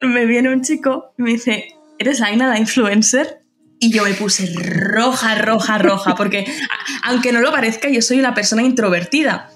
me viene un chico y me dice, ¿eres Aina la influencer? Y yo me puse roja, roja, roja, porque aunque no lo parezca, yo soy una persona introvertida.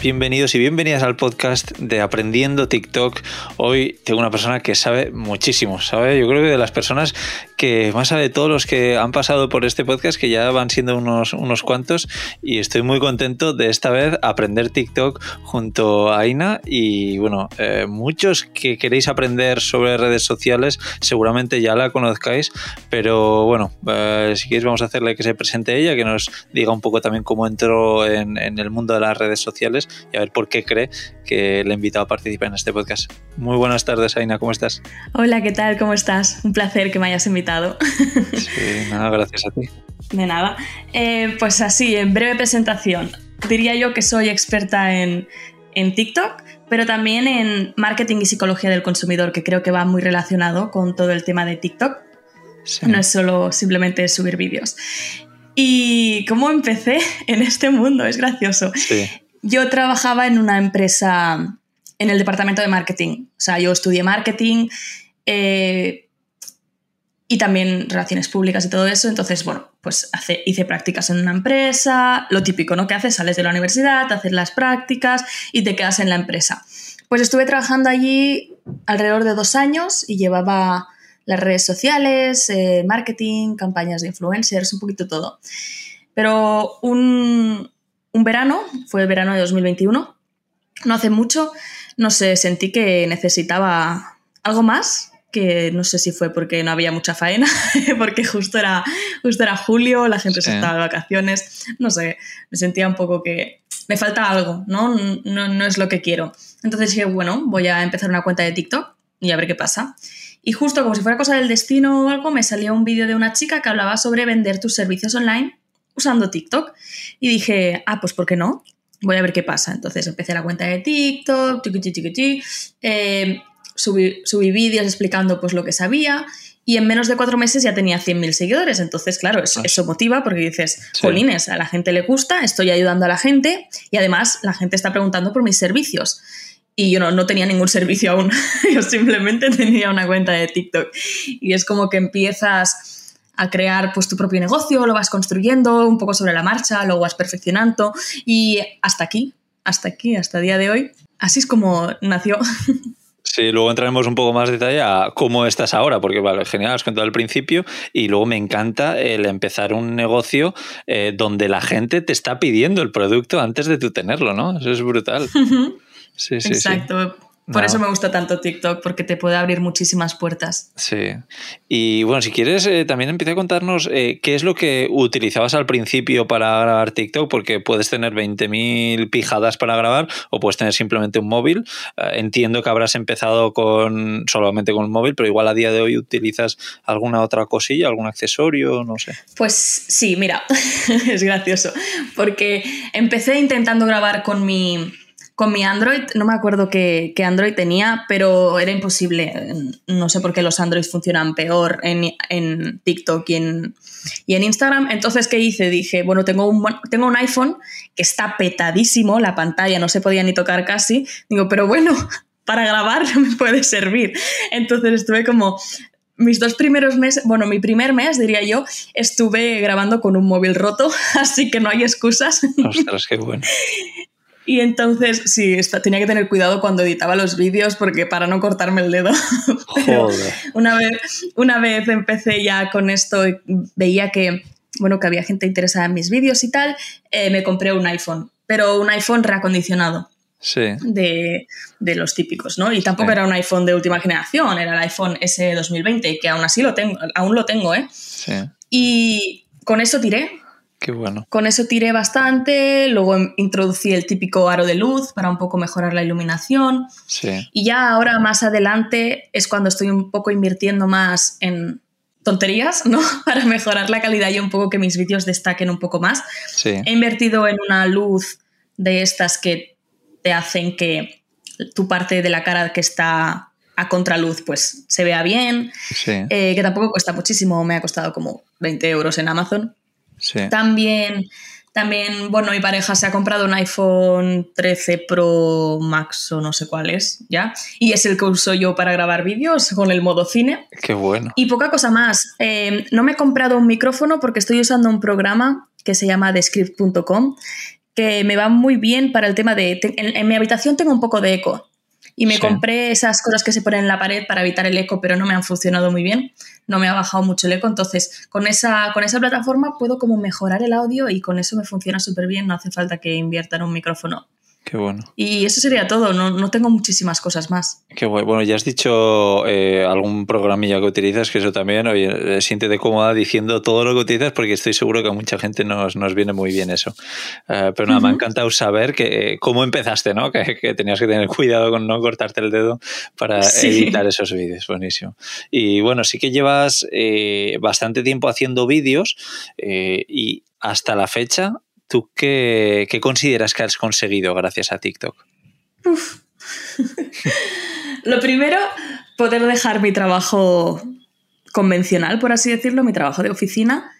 Bienvenidos y bienvenidas al podcast de Aprendiendo TikTok. Hoy tengo una persona que sabe muchísimo, ¿sabe? Yo creo que de las personas que más sabe de todos los que han pasado por este podcast, que ya van siendo unos, unos cuantos, y estoy muy contento de esta vez aprender TikTok junto a Aina. Y bueno, eh, muchos que queréis aprender sobre redes sociales, seguramente ya la conozcáis, pero bueno, eh, si queréis vamos a hacerle que se presente ella, que nos diga un poco también cómo entró en, en el mundo de las redes sociales y a ver por qué cree que le he invitado a participar en este podcast. Muy buenas tardes, Aina, ¿cómo estás? Hola, ¿qué tal? ¿Cómo estás? Un placer que me hayas invitado. Sí, nada, gracias a ti. De nada. Eh, pues así, en breve presentación. Diría yo que soy experta en, en TikTok, pero también en marketing y psicología del consumidor, que creo que va muy relacionado con todo el tema de TikTok. Sí. No es solo simplemente subir vídeos. ¿Y cómo empecé en este mundo? Es gracioso. Sí. Yo trabajaba en una empresa en el departamento de marketing. O sea, yo estudié marketing eh, y también relaciones públicas y todo eso. Entonces, bueno, pues hice prácticas en una empresa, lo típico, ¿no? Que haces, sales de la universidad, haces las prácticas y te quedas en la empresa. Pues estuve trabajando allí alrededor de dos años y llevaba las redes sociales, eh, marketing, campañas de influencers, un poquito todo. Pero un, un verano, fue el verano de 2021, no hace mucho, no sé, sentí que necesitaba algo más, que no sé si fue porque no había mucha faena, porque justo era, justo era julio, la gente sí. se estaba de vacaciones, no sé, me sentía un poco que me falta algo, ¿no? No, no es lo que quiero. Entonces dije, bueno, voy a empezar una cuenta de TikTok y a ver qué pasa. Y justo como si fuera cosa del destino o algo, me salió un vídeo de una chica que hablaba sobre vender tus servicios online usando TikTok. Y dije, ah, pues ¿por qué no? Voy a ver qué pasa. Entonces empecé la cuenta de TikTok, tiqui, tiqui, tiqui, eh, subí, subí vídeos explicando pues lo que sabía y en menos de cuatro meses ya tenía 100.000 seguidores. Entonces, claro, eso, eso, motiva porque dices, sí. a la gente le gusta, estoy ayudando a la gente y además la gente está preguntando por mis servicios. Y yo no, no tenía ningún servicio aún, yo simplemente tenía una cuenta de TikTok. Y es como que empiezas a crear pues tu propio negocio, lo vas construyendo un poco sobre la marcha, lo vas perfeccionando y hasta aquí, hasta aquí, hasta el día de hoy. Así es como nació. Sí, luego entraremos un poco más de detalle a cómo estás ahora, porque vale, genial, has contado al principio y luego me encanta el empezar un negocio eh, donde la gente te está pidiendo el producto antes de tú tenerlo, ¿no? Eso es brutal. Sí, sí, Exacto. Sí. Por no. eso me gusta tanto TikTok, porque te puede abrir muchísimas puertas. Sí. Y bueno, si quieres, eh, también empieza a contarnos eh, qué es lo que utilizabas al principio para grabar TikTok, porque puedes tener 20.000 pijadas para grabar o puedes tener simplemente un móvil. Eh, entiendo que habrás empezado con solamente con el móvil, pero igual a día de hoy utilizas alguna otra cosilla, algún accesorio, no sé. Pues sí, mira, es gracioso, porque empecé intentando grabar con mi con mi Android, no me acuerdo qué, qué, Android tenía, pero era imposible. No sé por qué los Androids funcionan peor en, en TikTok y en, y en, Instagram. Entonces, ¿qué hice? Dije, bueno, tengo un, tengo un iPhone que está petadísimo, la pantalla no se podía ni tocar casi. Digo, pero bueno, para grabar me puede servir. Entonces estuve como mis dos primeros meses, bueno, mi primer mes, diría yo, estuve grabando con un móvil roto, así que no hay excusas. Ostras, qué bueno. Y entonces, sí, está, tenía que tener cuidado cuando editaba los vídeos porque para no cortarme el dedo. Joder. una, vez, una vez empecé ya con esto y veía que, bueno, que había gente interesada en mis vídeos y tal, eh, me compré un iPhone, pero un iPhone reacondicionado. Sí. De, de, los típicos, ¿no? Y tampoco sí. era un iPhone de última generación, era el iPhone S 2020, que aún así lo tengo, aún lo tengo, ¿eh? Sí. Y con eso tiré, Qué bueno. Con eso tiré bastante, luego introducí el típico aro de luz para un poco mejorar la iluminación. Sí. Y ya ahora más adelante es cuando estoy un poco invirtiendo más en tonterías, ¿no? Para mejorar la calidad y un poco que mis vídeos destaquen un poco más. Sí. He invertido en una luz de estas que te hacen que tu parte de la cara que está a contraluz pues se vea bien, sí. eh, que tampoco cuesta muchísimo, me ha costado como 20 euros en Amazon. Sí. También, También, bueno, mi pareja se ha comprado un iPhone 13 Pro Max o no sé cuál es, ¿ya? Y es el que uso yo para grabar vídeos con el modo cine. Qué bueno. Y poca cosa más. Eh, no me he comprado un micrófono porque estoy usando un programa que se llama Descript.com que me va muy bien para el tema de... en mi habitación tengo un poco de eco, y me compré esas cosas que se ponen en la pared para evitar el eco, pero no me han funcionado muy bien. No me ha bajado mucho el eco. Entonces, con esa, con esa plataforma puedo como mejorar el audio y con eso me funciona súper bien. No hace falta que invierta en un micrófono Qué bueno. Y eso sería todo, no, no tengo muchísimas cosas más. Qué bueno. Bueno, ya has dicho eh, algún programilla que utilizas, que eso también, oye, eh, siéntete cómoda diciendo todo lo que utilizas porque estoy seguro que a mucha gente nos, nos viene muy bien eso. Eh, pero nada, me ha encantado saber que, cómo empezaste, ¿no? Que, tenías que tener cuidado con no cortarte el dedo para editar esos vídeos. Buenísimo. Y bueno, sí que llevas bastante tiempo haciendo vídeos y hasta la fecha ¿Tú qué, consideras que has conseguido gracias a TikTok? Lo primero, poder dejar mi trabajo convencional, por así decirlo, mi trabajo de oficina.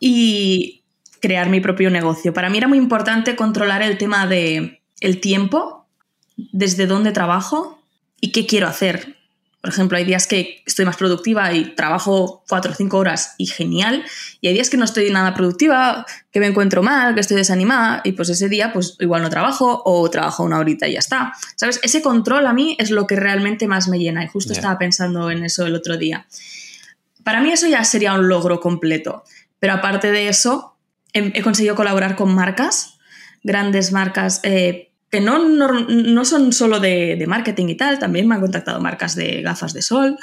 Y crear mi propio negocio. Para mí era muy importante controlar el tema de el tiempo, desde dónde trabajo y qué quiero hacer. Por ejemplo, hay días que estoy más productiva y trabajo cuatro o cinco horas y genial, y hay días que no estoy nada productiva, que me encuentro mal, que estoy desanimada, y pues ese día pues igual no trabajo o trabajo una horita y ya está. ¿Sabes? Ese control a mí es lo que realmente más me llena y justo estaba pensando en eso el otro día. Para mí eso ya sería un logro completo, pero aparte de eso, he, conseguido colaborar con marcas, grandes marcas. Eh, que no, no, son solo de, marketing y tal, también me han contactado marcas de gafas de sol,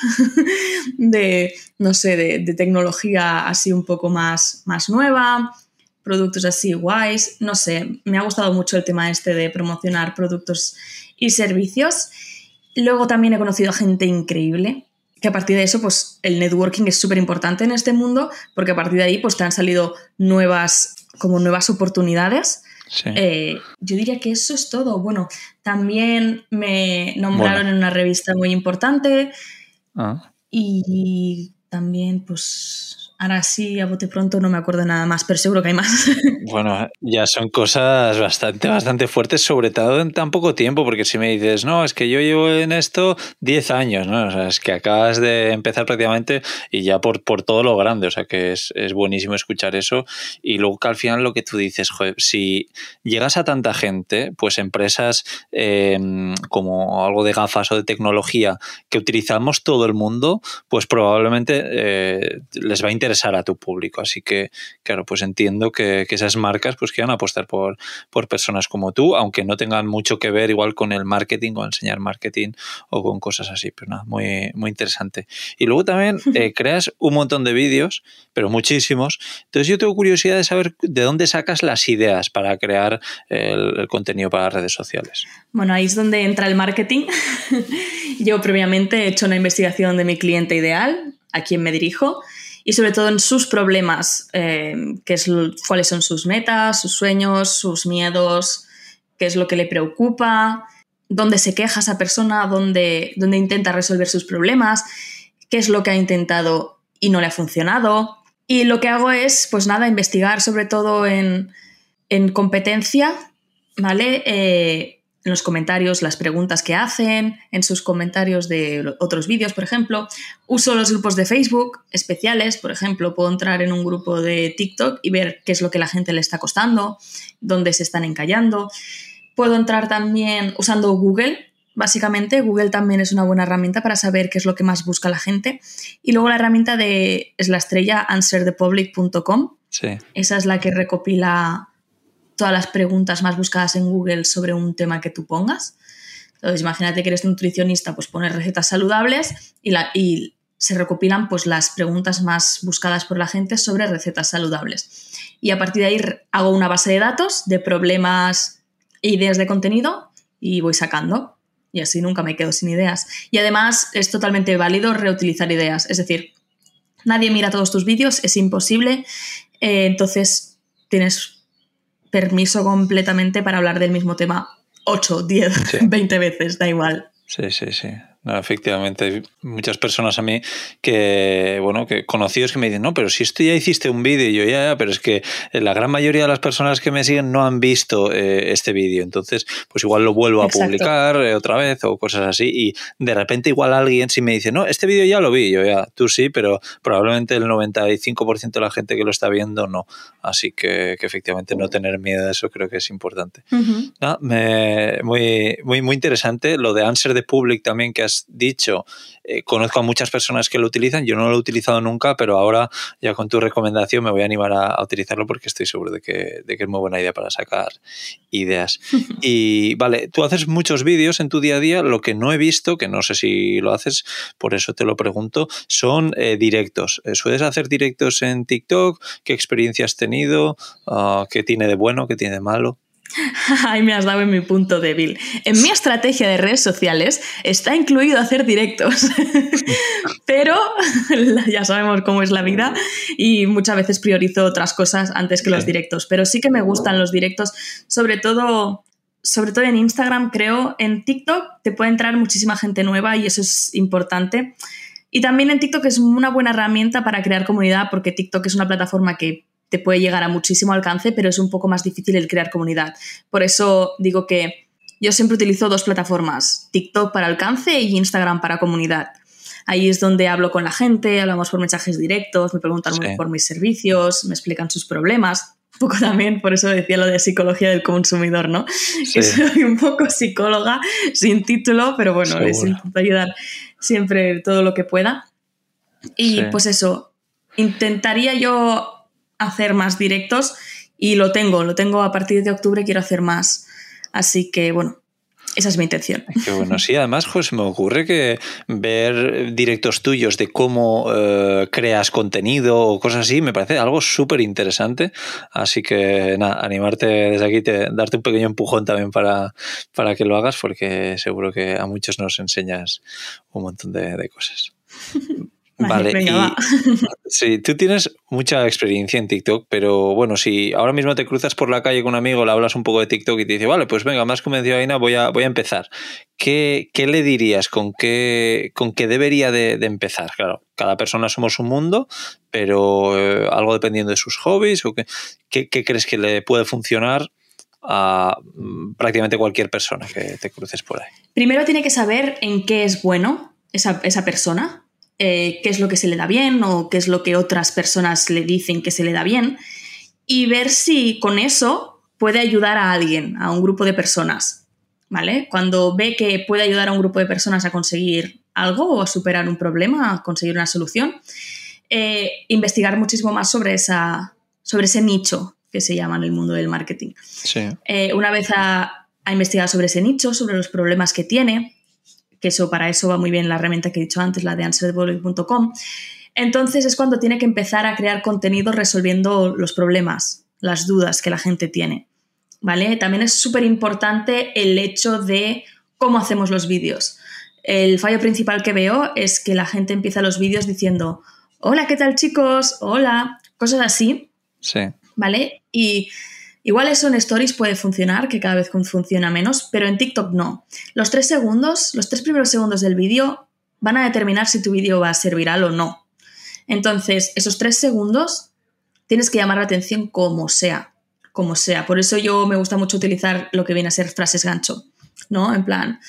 de, no sé, de, tecnología así un poco más, más nueva, productos así guays, no sé, me ha gustado mucho el tema este de promocionar productos y servicios. Luego también he conocido a gente increíble, que a partir de eso, pues el networking es súper importante en este mundo, porque a partir de ahí, pues te han salido nuevas, como nuevas oportunidades eh, yo diría que eso es todo. Bueno, también me nombraron en una revista muy importante ah. y también pues Ahora sí, a bote pronto no me acuerdo nada más, pero seguro que hay más. Bueno, ya son cosas bastante, bastante fuertes, sobre todo en tan poco tiempo, porque si me dices, no, es que yo llevo en esto 10 años, ¿no? O sea, es que acabas de empezar prácticamente y ya por, por todo lo grande, o sea que es, buenísimo escuchar eso. Y luego que al final lo que tú dices, joder, si llegas a tanta gente, pues empresas em, como algo de gafas o de tecnología que utilizamos todo el mundo, pues probablemente eh, les va a interesar interesar a tu público. Así que, claro, pues entiendo que, esas marcas pues quieran apostar por, por personas como tú, aunque no tengan mucho que ver igual con el marketing o enseñar marketing o con cosas así. Pero nada, muy, muy interesante. Y luego también eh, creas un montón de vídeos, pero muchísimos. Entonces yo tengo curiosidad de saber de dónde sacas las ideas para crear el, el contenido para las redes sociales. Bueno, ahí es donde entra el marketing. yo previamente he hecho una investigación de mi cliente ideal, a quien me dirijo, y sobre todo en sus problemas, eh, es, cuáles son sus metas, sus sueños, sus miedos, qué es lo que le preocupa, dónde se queja esa persona, dónde, dónde intenta resolver sus problemas, qué es lo que ha intentado y no le ha funcionado. Y lo que hago es, pues nada, investigar sobre todo en, en competencia, ¿vale? Eh, en los comentarios las preguntas que hacen, en sus comentarios de otros vídeos, por ejemplo. Uso los grupos de Facebook especiales, por ejemplo, puedo entrar en un grupo de TikTok y ver qué es lo que la gente le está costando, dónde se están encallando. Puedo entrar también usando Google. Básicamente, Google también es una buena herramienta para saber qué es lo que más busca la gente. Y luego la herramienta de es la estrella answerthepublic.com. Sí. Esa es la que recopila todas las preguntas más buscadas en Google sobre un tema que tú pongas. Entonces, imagínate que eres nutricionista, pues pones recetas saludables y, la, se recopilan pues, las preguntas más buscadas por la gente sobre recetas saludables. Y a partir de ahí hago una base de datos de problemas e ideas de contenido y voy sacando. Y así nunca me quedo sin ideas. Y además es totalmente válido reutilizar ideas. Es decir, nadie mira todos tus vídeos, es imposible. Eh, entonces tienes permiso completamente para hablar del mismo tema 8, 10, 20 veces, da igual. Sí, sí, sí. Efectivamente, hay muchas personas a mí que, bueno, que conocidos que me dicen, no, pero si esto ya hiciste un vídeo, yo ya, ya, pero es que la gran mayoría de las personas que me siguen no han visto eh, este vídeo, entonces, pues igual lo vuelvo a publicar eh, otra vez o cosas así, y de repente igual alguien si me dice, no, este vídeo ya lo vi, yo ya, tú sí, pero probablemente el 95% de la gente que lo está viendo no, así que, efectivamente no tener miedo de eso creo que es importante. muy, muy, muy interesante lo de Answer the Public también que has dicho, eh, conozco a muchas personas que lo utilizan, yo no lo he utilizado nunca, pero ahora ya con tu recomendación me voy a animar a, utilizarlo porque estoy seguro de que, de que, es muy buena idea para sacar ideas. y vale, tú haces muchos vídeos en tu día a día, lo que no he visto, que no sé si lo haces, por eso te lo pregunto, son eh, directos. Eh, ¿Sueles hacer directos en TikTok? ¿Qué experiencia has tenido? Ah, ¿Qué tiene de bueno? ¿Qué tiene de malo? Ahí me has dado en mi punto débil. En mi estrategia de redes sociales está incluido hacer directos, pero ya sabemos cómo es la vida y muchas veces priorizo otras cosas antes que los directos, pero sí que me gustan los directos, sobre todo sobre todo en Instagram, creo, en TikTok te puede entrar muchísima gente nueva y eso es importante. Y también en TikTok es una buena herramienta para crear comunidad porque TikTok es una plataforma que te puede llegar a muchísimo alcance, pero es un poco más difícil el crear comunidad. Por eso digo que yo siempre utilizo dos plataformas, TikTok para alcance y Instagram para comunidad. Ahí es donde hablo con la gente, hablamos por mensajes directos, me preguntan por mis servicios, me explican sus problemas. Un poco también, por eso decía lo de psicología del consumidor, ¿no? Que soy un poco psicóloga sin título, pero bueno, les intento ayudar siempre todo lo que pueda. Y pues eso, intentaría yo hacer más directos y lo tengo, lo tengo a partir de octubre, quiero hacer más. Así que bueno, esa es mi intención. Qué bueno, sí, además, pues me ocurre que ver directos tuyos de cómo eh, creas contenido o cosas así me parece algo súper interesante. Así que nada, animarte desde aquí, te, darte un pequeño empujón también para, para que lo hagas, porque seguro que a muchos nos enseñas un montón de, de cosas. Vale, sí, tú tienes mucha experiencia en TikTok, pero bueno, si ahora mismo te cruzas por la calle con un amigo, le hablas un poco de TikTok y te dice, vale, pues venga, más convencido Aina, voy a, voy a empezar. ¿Qué, ¿Qué, le dirías? ¿Con qué, con qué debería de, empezar? Claro, cada persona somos un mundo, pero eh, algo dependiendo de sus hobbies, o qué, qué, crees que le puede funcionar a mm, prácticamente cualquier persona que te cruces por ahí? Primero tiene que saber en qué es bueno esa, esa persona eh, qué es lo que se le da bien o qué es lo que otras personas le dicen que se le da bien y ver si con eso puede ayudar a alguien, a un grupo de personas. ¿Vale? Cuando ve que puede ayudar a un grupo de personas a conseguir algo o a superar un problema, a conseguir una solución, eh, investigar muchísimo más sobre, esa, sobre ese nicho que se llama en el mundo del marketing. Eh, una vez ha, ha investigado sobre ese nicho, sobre los problemas que tiene, que eso para eso va muy bien la herramienta que he dicho antes, la de answerthebullet.com. Entonces es cuando tiene que empezar a crear contenido resolviendo los problemas, las dudas que la gente tiene. ¿Vale? También es súper importante el hecho de cómo hacemos los vídeos. El fallo principal que veo es que la gente empieza los vídeos diciendo, hola, ¿qué tal chicos? Hola, cosas así. Sí. ¿Vale? Y Igual eso en Stories puede funcionar, que cada vez funciona menos, pero en TikTok no. Los tres segundos, los tres primeros segundos del vídeo van a determinar si tu vídeo va a ser viral o no. Entonces, esos tres segundos tienes que llamar la atención como sea, como sea. Por eso yo me gusta mucho utilizar lo que viene a ser frases gancho, ¿no? En plan,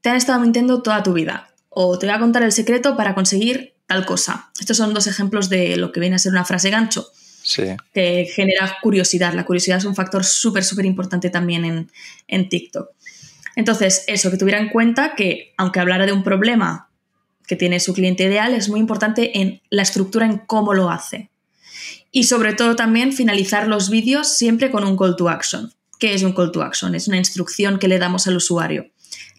te han estado mintiendo toda tu vida o te voy a contar el secreto para conseguir tal cosa. Estos son dos ejemplos de lo que viene a ser una frase gancho que genera curiosidad. La curiosidad es un factor súper, súper importante también en, TikTok. Entonces, eso, que tuviera en cuenta que aunque hablara de un problema que tiene su cliente ideal, es muy importante en la estructura, en cómo lo hace. Y sobre todo también finalizar los vídeos siempre con un call to action. ¿Qué es un call to action? Es una instrucción que le damos al usuario.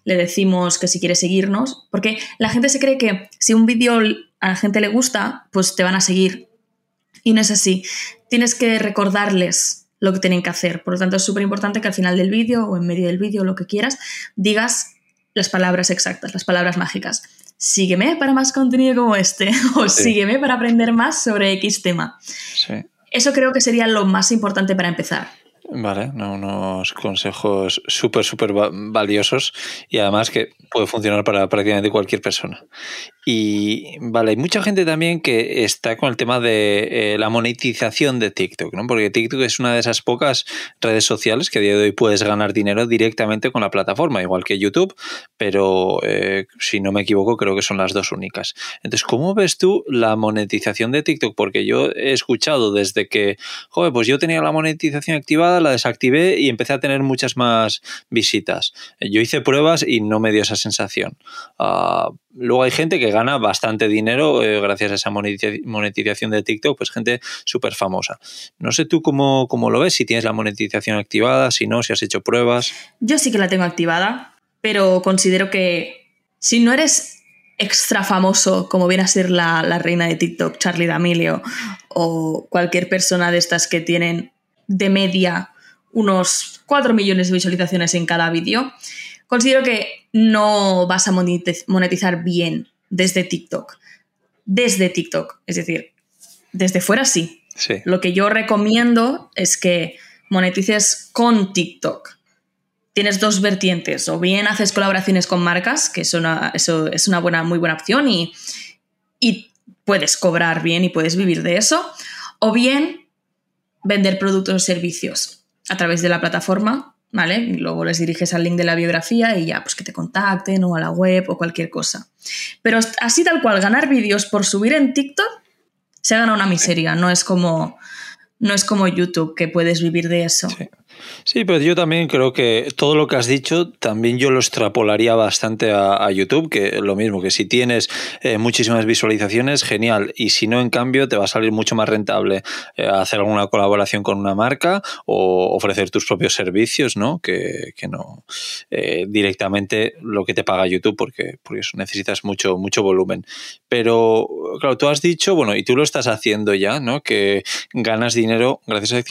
Le decimos que si quiere seguirnos, porque la gente se cree que si un vídeo a la gente le gusta, pues te van a seguir y no es así. Tienes que recordarles lo que tienen que hacer. Por lo tanto, es súper importante que al final del vídeo o en medio del vídeo, lo que quieras, digas las palabras exactas, las palabras mágicas. Sígueme para más contenido como este o sígueme para aprender más sobre X tema. Eso creo que sería lo más importante para empezar. Vale, unos consejos súper, súper valiosos y además que puede funcionar para prácticamente cualquier persona. Y vale, hay mucha gente también que está con el tema de eh, la monetización de TikTok, ¿no? Porque TikTok es una de esas pocas redes sociales que a día de hoy puedes ganar dinero directamente con la plataforma, igual que YouTube, pero eh, si no me equivoco, creo que son las dos únicas. Entonces, ¿cómo ves tú la monetización de TikTok? Porque yo he escuchado desde que, joder, pues yo tenía la monetización activada, la desactivé y empecé a tener muchas más visitas. Yo hice pruebas y no me dio esa sensación. Uh, luego hay gente que gana bastante dinero eh, gracias a esa monetización de TikTok, pues gente súper famosa. No sé tú cómo, cómo, lo ves, si tienes la monetización activada, si no, si has hecho pruebas. Yo sí que la tengo activada, pero considero que si no eres extra famoso, como viene a ser la, la reina de TikTok, Charlie D'Amelio, o cualquier persona de estas que tienen de media unos 4 millones de visualizaciones en cada vídeo, considero que no vas a monetizar bien desde TikTok. Desde TikTok, es decir, desde fuera sí. Lo que yo recomiendo es que monetices con TikTok. Tienes dos vertientes, o bien haces colaboraciones con marcas, que eso es una buena, muy buena opción y, y puedes cobrar bien y puedes vivir de eso, o bien vender productos o servicios a través de la plataforma ¿vale? Y luego les diriges al link de la biografía y ya, pues que te contacten o a la web o cualquier cosa. Pero así tal cual, ganar vídeos por subir en TikTok se gana una miseria, no es como, no es como YouTube que puedes vivir de eso. Sí, pero yo también creo que todo lo que has dicho también yo lo extrapolaría bastante a, YouTube, que lo mismo, que si tienes eh, muchísimas visualizaciones, genial, y si no, en cambio, te va a salir mucho más rentable eh, hacer alguna colaboración con una marca o ofrecer tus propios servicios, ¿no? Que, no eh, directamente lo que te paga YouTube, porque, porque eso necesitas mucho, mucho volumen. Pero, claro, tú has dicho, bueno, y tú lo estás haciendo ya, ¿no? Que ganas dinero gracias a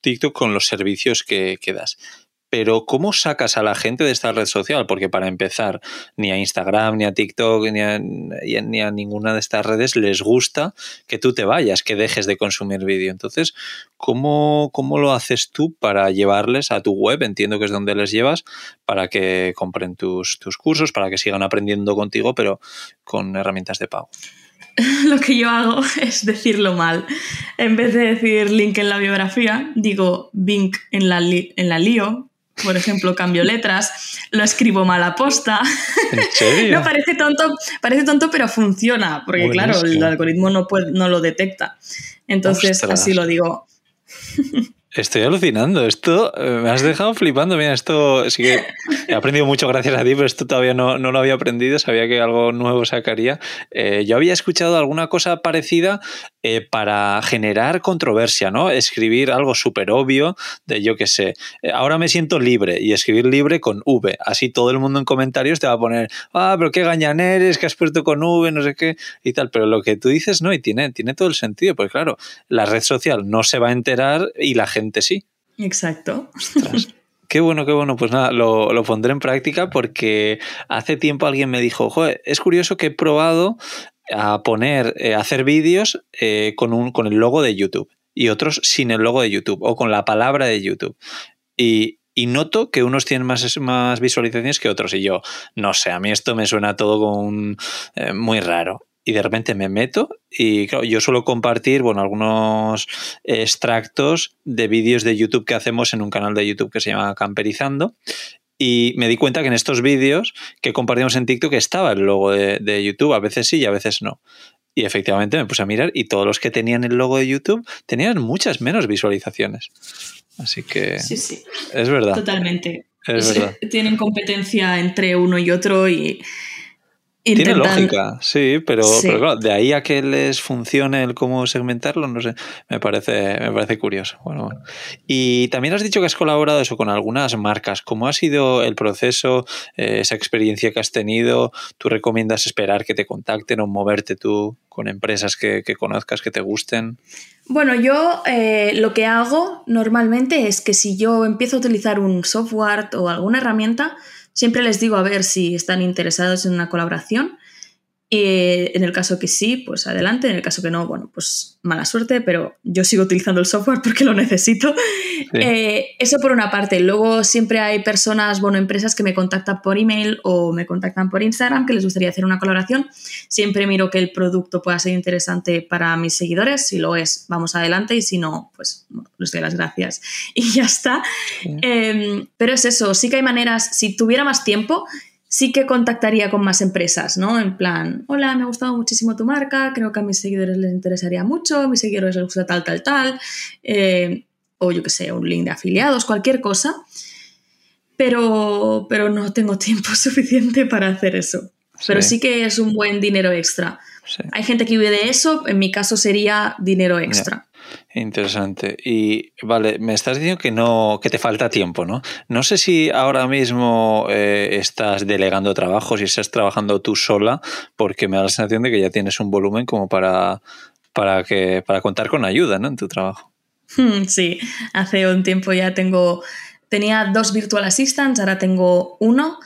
TikTok con los servicios que, das. Pero ¿cómo sacas a la gente de esta red social? Porque para empezar, ni a Instagram, ni a TikTok, ni a, ni a, ninguna de estas redes les gusta que tú te vayas, que dejes de consumir vídeo. Entonces, ¿cómo, ¿cómo lo haces tú para llevarles a tu web? Entiendo que es donde les llevas, para que compren tus, tus cursos, para que sigan aprendiendo contigo, pero con herramientas de pago. lo que yo hago es decirlo mal. En vez de decir link en la biografía, digo link en la, en la lío. Por ejemplo, cambio letras, lo escribo mal a posta. ¿En serio? no, parece tonto, parece tonto, pero funciona, porque claro, el algoritmo no, puede, no lo detecta. Entonces, así lo digo. Estoy alucinando. Esto eh, me has dejado flipando. Mira, esto sí que he aprendido mucho gracias a ti, pero esto todavía no, no lo había aprendido. Sabía que algo nuevo sacaría. Eh, yo había escuchado alguna cosa parecida eh, para generar controversia, ¿no? Escribir algo súper obvio de yo qué sé. ahora me siento libre y escribir libre con V. Así todo el mundo en comentarios te va a poner, ah, pero qué gañan eres, que has puesto con V, no sé qué y tal. Pero lo que tú dices, no, y tiene, tiene todo el sentido. Pues claro, la red social no se va a enterar y la gente sí. Exacto. Qué bueno, qué bueno. Pues nada, lo, pondré en práctica porque hace tiempo alguien me dijo, joder, es curioso que he probado a poner, eh, hacer vídeos eh, con, un, con el logo de YouTube y otros sin el logo de YouTube o con la palabra de YouTube. Y, noto que unos tienen más, más visualizaciones que otros. Y yo, no sé, a mí esto me suena todo como eh, muy raro y de repente me meto y claro, yo suelo compartir, bueno, algunos extractos de vídeos de YouTube que hacemos en un canal de YouTube que se llama Camperizando y me di cuenta que en estos vídeos que compartimos en TikTok estaba el logo de, YouTube, a veces sí y a veces no. Y efectivamente me puse a mirar y todos los que tenían el logo de YouTube tenían muchas menos visualizaciones. Así que sí, sí. es verdad. Totalmente. Tienen competencia entre uno y otro y tiene lógica, sí pero, claro, de ahí a que les funcione el cómo segmentarlo, no sé, me parece, me parece curioso. Bueno, Y también has dicho que has colaborado eso con algunas marcas. ¿Cómo ha sido el proceso, eh, esa experiencia que has tenido? ¿Tú recomiendas esperar que te contacten o moverte tú con empresas que, conozcas, que te gusten? Bueno, yo eh, lo que hago normalmente es que si yo empiezo a utilizar un software o alguna herramienta, Siempre les digo a ver si están interesados en una colaboración Y en el caso que sí, pues adelante. En el caso que no, bueno, pues mala suerte, pero yo sigo utilizando el software porque lo necesito. Eh, eso por una parte. Luego siempre hay personas, bueno, empresas que me contactan por email o me contactan por Instagram que les gustaría hacer una colaboración. Siempre miro que el producto pueda ser interesante para mis seguidores. Si lo es, vamos adelante. Y si no, pues les doy las gracias. Y ya está. Em, pero es eso, sí que hay maneras, si tuviera más tiempo, sí que contactaría con más empresas, ¿no? En plan, hola, me ha gustado muchísimo tu marca, creo que a mis seguidores les interesaría mucho, a mis seguidores les gusta tal, tal, tal, eh, o yo qué sé, un link de afiliados, cualquier cosa, pero, pero no tengo tiempo suficiente para hacer eso. Pero sí que es un buen dinero extra. Hay gente que vive de eso, en mi caso sería dinero extra. Interesante. Y vale, me estás diciendo que no, que te falta tiempo, ¿no? No sé si ahora mismo eh, estás delegando trabajo, si estás trabajando tú sola, porque me da la sensación de que ya tienes un volumen como para, para que, para contar con ayuda, ¿no? En tu trabajo. Sí, hace un tiempo ya tengo, tenía dos virtual assistants, ahora tengo uno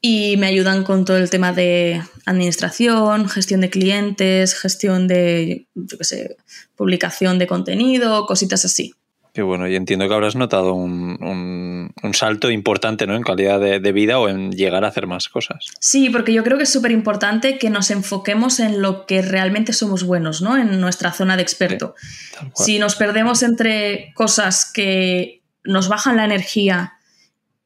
y me ayudan con todo el tema de administración, gestión de clientes, gestión de, yo qué sé, publicación de contenido, cositas así. Qué bueno, y entiendo que habrás notado un, salto importante ¿no? en calidad de, vida o en llegar a hacer más cosas. Sí, porque yo creo que es súper importante que nos enfoquemos en lo que realmente somos buenos, ¿no? en nuestra zona de experto. si nos perdemos entre cosas que nos bajan la energía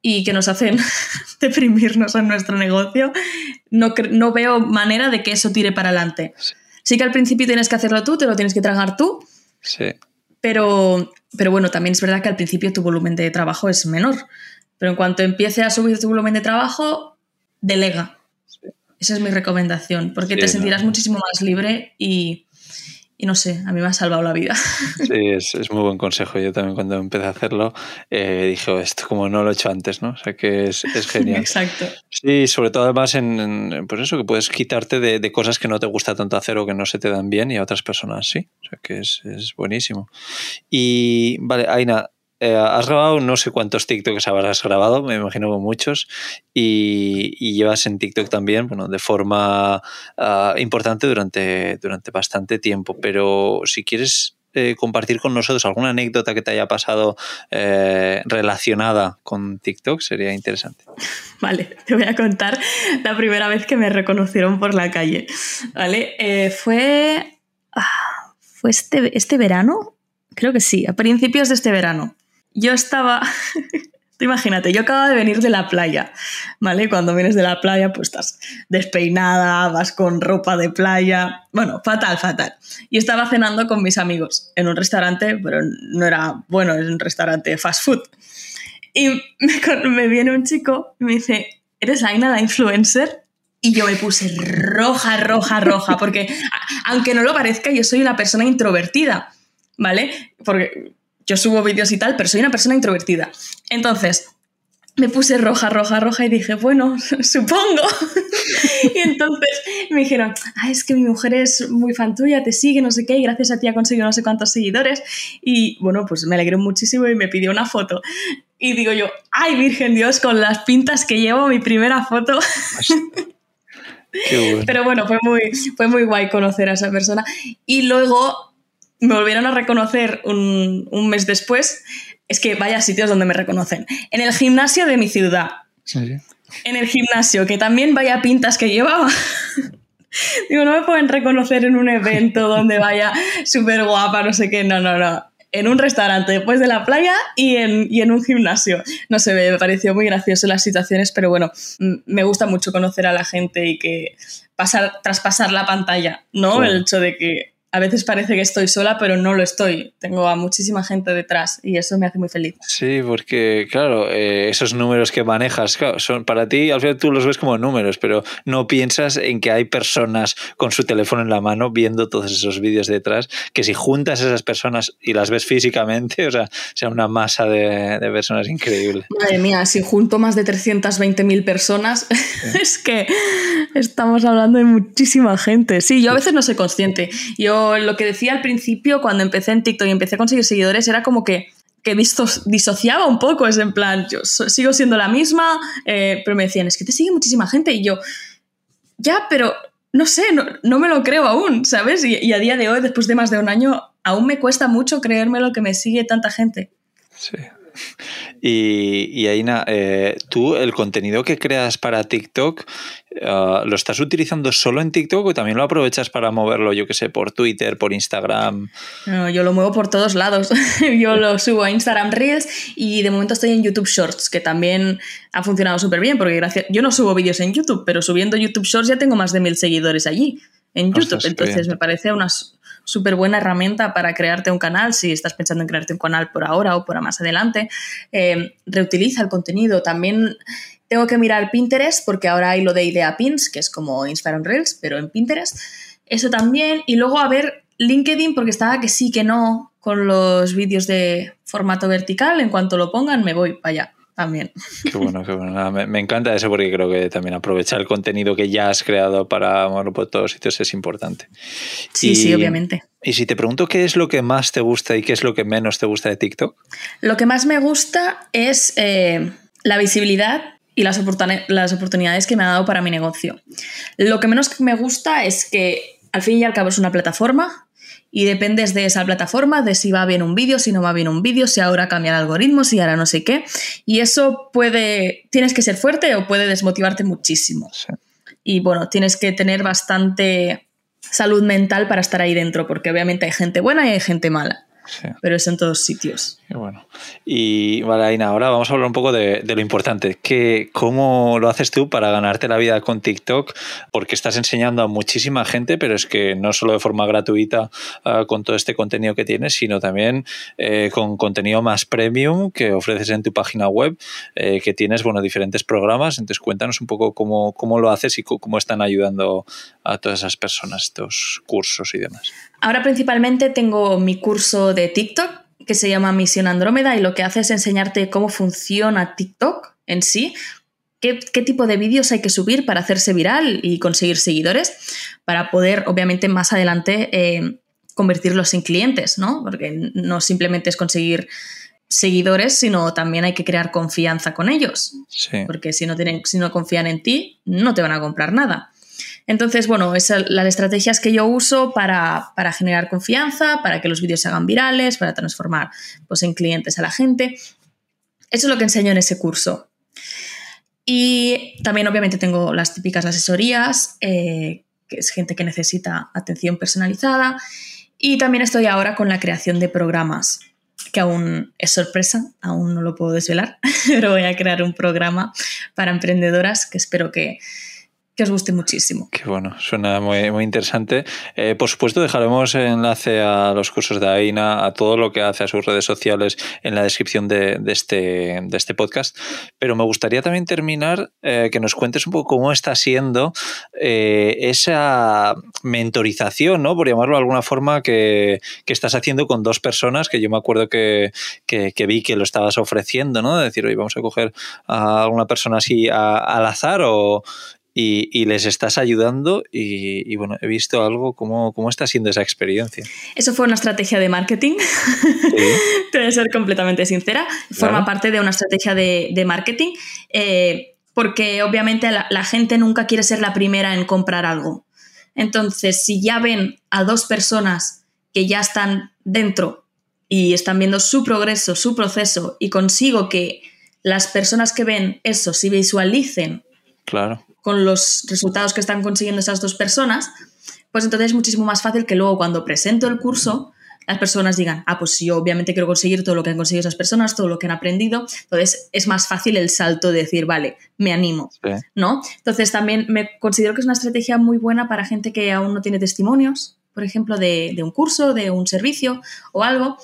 y que nos hacen deprimirnos en nuestro negocio, no, no veo manera de que eso tire para adelante. Sí. que al principio tienes que hacerlo tú, te lo tienes que tragar tú. Sí. Pero, pero bueno, también es verdad que al principio tu volumen de trabajo es menor. Pero en cuanto empiece a subir tu volumen de trabajo, delega. Esa es mi recomendación, porque te sentirás muchísimo más libre y, y no sé, a mí me ha salvado la vida. Sí, es, es muy buen consejo. Yo también cuando empecé a hacerlo eh, dije, oh, esto como no lo he hecho antes, ¿no? O sea que es, es genial. Exacto. Sí, sobre todo además en, pues eso, que puedes quitarte de, de, cosas que no te gusta tanto hacer o que no se te dan bien y a otras personas sí. O sea que es, es buenísimo. Y vale, Aina, eh, has grabado no sé cuántos TikToks habrás grabado, me imagino muchos, y, llevas en TikTok también, bueno, de forma uh, importante durante, durante bastante tiempo. Pero si quieres eh, compartir con nosotros alguna anécdota que te haya pasado eh, relacionada con TikTok, sería interesante. Vale, te voy a contar la primera vez que me reconocieron por la calle. ¿Vale? Fue. Ah, ¿Fue este, este verano? Creo que sí, a principios de este verano yo estaba, imagínate, yo acabo de venir de la playa, ¿vale? Cuando vienes de la playa, pues estás despeinada, vas con ropa de playa, bueno, fatal, fatal. Y estaba cenando con mis amigos en un restaurante, pero no era, bueno, es un restaurante fast food. Y me, me viene un chico y me dice, ¿eres Aina la influencer? Y yo me puse roja, roja, roja, porque aunque no lo parezca, yo soy una persona introvertida, ¿vale? Porque yo subo vídeos y tal, pero soy una persona introvertida. Entonces, me puse roja, roja, roja y dije, bueno, supongo. y entonces me dijeron, ah, es que mi mujer es muy fan tuya, te sigue, no sé qué, y gracias a ti ha conseguido no sé cuántos seguidores. Y bueno, pues me alegré muchísimo y me pidió una foto. Y digo yo, ay, Virgen Dios, con las pintas que llevo, mi primera foto. Pero bueno, fue muy, fue muy guay conocer a esa persona. Y luego me volvieron a reconocer un, mes después. Es que vaya sitios donde me reconocen. En el gimnasio de mi ciudad. En el gimnasio, que también vaya pintas que llevaba. Digo, no me pueden reconocer en un evento donde vaya súper guapa, no sé qué. No, no, no. En un restaurante después de la playa y en, en un gimnasio. No sé, me pareció muy gracioso las situaciones, pero bueno, me gusta mucho conocer a la gente y que pasar, traspasar la pantalla, ¿no? El hecho de que a veces parece que estoy sola, pero no lo estoy. Tengo a muchísima gente detrás y eso me hace muy feliz. Sí, porque claro, eh, esos números que manejas, son para ti, al final tú los ves como números, pero no piensas en que hay personas con su teléfono en la mano viendo todos esos vídeos detrás, que si juntas esas personas y las ves físicamente, o sea, sea una masa de, personas increíble. Madre mía, si junto más de 320.000 personas, es que estamos hablando de muchísima gente. Sí, yo a veces no soy consciente. Yo lo que decía al principio, cuando empecé en TikTok y empecé a conseguir seguidores, era como que, que disociaba un poco, es en plan, yo sigo siendo la misma, eh, pero me decían, es que te sigue muchísima gente y yo, ya, pero no sé, no, me lo creo aún, ¿sabes? Y, a día de hoy, después de más de un año, aún me cuesta mucho creerme lo que me sigue tanta gente. Sí. Y, y Aina, eh, tú el contenido que creas para TikTok, eh, ¿lo estás utilizando solo en TikTok o también lo aprovechas para moverlo, yo que sé, por Twitter, por Instagram? No, yo lo muevo por todos lados. yo lo subo a Instagram Reels y de momento estoy en YouTube Shorts, que también ha funcionado súper bien, porque gracias, yo no subo vídeos en YouTube, pero subiendo YouTube Shorts ya tengo más de mil seguidores allí en YouTube. Entonces me parece unas súper buena herramienta para crearte un canal, si estás pensando en crearte un canal por ahora o por más adelante. Eh, reutiliza el contenido. También tengo que mirar Pinterest porque ahora hay lo de Idea Pins, que es como Instagram Reels, pero en Pinterest. Eso también. Y luego a ver LinkedIn porque estaba que sí, que no con los vídeos de formato vertical. En cuanto lo pongan, me voy para allá también. Qué bueno, qué bueno. me, encanta eso porque creo que también aprovechar el contenido que ya has creado para bueno, por todos sitios es importante. Sí, sí, obviamente. Y si te pregunto qué es lo que más te gusta y qué es lo que menos te gusta de TikTok. Lo que más me gusta es eh, la visibilidad y las, las oportunidades que me ha dado para mi negocio. Lo que menos me gusta es que al fin y al cabo es una plataforma y dependes de esa plataforma, de si va bien un vídeo, si no va bien un vídeo, si ahora cambia el algoritmo, si ahora no sé qué. Y eso puede, tienes que ser fuerte o puede desmotivarte muchísimo. Y bueno, tienes que tener bastante salud mental para estar ahí dentro, porque obviamente hay gente buena y hay gente mala. Pero es en todos sitios. bueno. Y vale, Aina, ahora vamos a hablar un poco de, lo importante. Que, ¿Cómo lo haces tú para ganarte la vida con TikTok? Porque estás enseñando a muchísima gente, pero es que no solo de forma gratuita ah, con todo este contenido que tienes, sino también eh, con contenido más premium que ofreces en tu página web, eh, que tienes bueno, diferentes programas. Entonces, cuéntanos un poco cómo, cómo lo haces y cómo están ayudando a todas esas personas estos cursos y demás. Ahora principalmente tengo mi curso de TikTok que se llama Misión Andrómeda y lo que hace es enseñarte cómo funciona TikTok en sí, qué, tipo de vídeos hay que subir para hacerse viral y conseguir seguidores, para poder obviamente más adelante eh, convertirlos en clientes, ¿no? Porque no simplemente es conseguir seguidores, sino también hay que crear confianza con ellos. Porque si no, tienen, si no confían en ti, no te van a comprar nada. Entonces, bueno, esas las estrategias que yo uso para, generar confianza, para que los vídeos se hagan virales, para transformar pues, en clientes a la gente. Eso es lo que enseño en ese curso. Y también obviamente tengo las típicas asesorías, eh, que es gente que necesita atención personalizada. Y también estoy ahora con la creación de programas, que aún es sorpresa, aún no lo puedo desvelar, pero voy a crear un programa para emprendedoras que espero que, que os guste muchísimo. Qué bueno, suena muy, muy interesante. Eh, por supuesto, dejaremos enlace a los cursos de Aina, a todo lo que hace, a sus redes sociales en la descripción de, este, de este podcast. Pero me gustaría también terminar eh, que nos cuentes un poco cómo está siendo eh, esa mentorización, ¿no? Por llamarlo de alguna forma, que, estás haciendo con dos personas, que yo me acuerdo que, vi que lo estabas ofreciendo, ¿no? De decir, oye, vamos a coger a alguna persona así al azar o y, les estás ayudando y, bueno, he visto algo, ¿cómo, ¿cómo, está siendo esa experiencia? Eso fue una estrategia de marketing, te voy a ser completamente sincera, forma parte de una estrategia de, marketing, eh, porque obviamente la, gente nunca quiere ser la primera en comprar algo. Entonces, si ya ven a dos personas que ya están dentro y están viendo su progreso, su proceso, y consigo que las personas que ven eso, si visualicen claro con los resultados que están consiguiendo esas dos personas, pues entonces es muchísimo más fácil que luego cuando presento el curso las personas digan, ah, pues yo obviamente quiero conseguir todo lo que han conseguido esas personas, todo lo que han aprendido, entonces es más fácil el salto de decir, vale, me animo, ¿no? Entonces también me considero que es una estrategia muy buena para gente que aún no tiene testimonios, por ejemplo, de, de un curso, de un servicio o algo.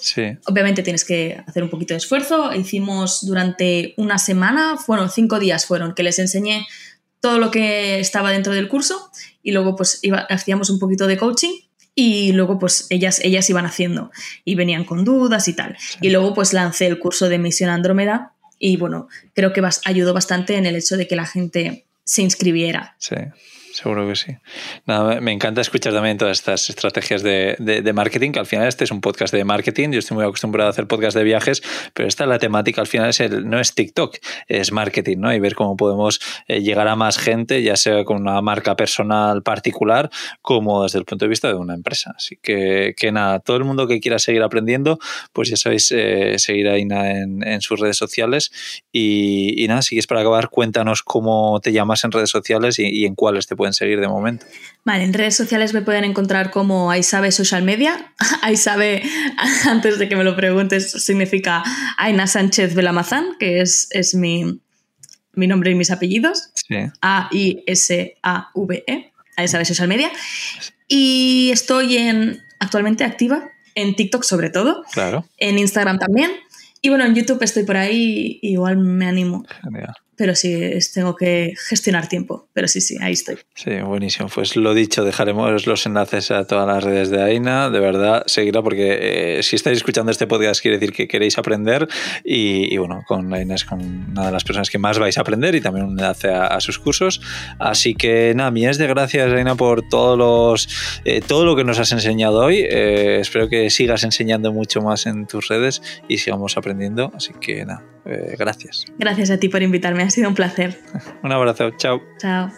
Obviamente tienes que hacer un poquito de esfuerzo. Hicimos durante una semana, fueron cinco días fueron, que les enseñé todo lo que estaba dentro del curso y luego pues hacíamos un poquito de coaching y luego pues ellas, ellas iban haciendo y venían con dudas y tal. Y luego pues lancé el curso de Misión Andrómeda y bueno, creo que ayudó bastante en el hecho de que la gente se inscribiera. Sí seguro que sí. Nada, me encanta escuchar también todas estas estrategias de, de, marketing, que al final este es un podcast de marketing, yo estoy muy acostumbrado a hacer podcast de viajes, pero esta la temática al final es el, no es TikTok, es marketing, ¿no? Y ver cómo podemos eh, llegar a más gente, ya sea con una marca personal particular, como desde el punto de vista de una empresa. Así que, nada, todo el mundo que quiera seguir aprendiendo, pues ya sabéis, eh, seguir a Ina en, sus redes sociales. Y, y, nada, si quieres para acabar, cuéntanos cómo te llamas en redes sociales y, y en cuáles te pueden seguir de momento. Vale, en redes sociales me pueden encontrar como Aisabe Social Media. Aisabe, antes de que me lo preguntes, significa Aina Sánchez Belamazán, que es, es mi, mi nombre y mis apellidos. A-I-S-A-V-E. Aisabe Social Media. Y estoy en, actualmente activa en TikTok sobre todo. Claro. En Instagram también. Y bueno, en YouTube estoy por ahí, igual me animo. Genial pero sí tengo que gestionar tiempo. Pero sí, sí, ahí estoy. Sí, buenísimo. Pues lo dicho, dejaremos los enlaces a todas las redes de Aina. De verdad, seguirá porque eh, si estáis escuchando este podcast quiere decir que queréis aprender y, bueno, con Aina es con una de las personas que más vais a aprender y también un enlace a, sus cursos. Así que nada, es de gracias Aina por todos los, eh, todo lo que nos has enseñado hoy. Eh, espero que sigas enseñando mucho más en tus redes y sigamos aprendiendo. Así que nada, gracias. Gracias a ti por invitarme ha sido un placer. Un abrazo, chao. Chao.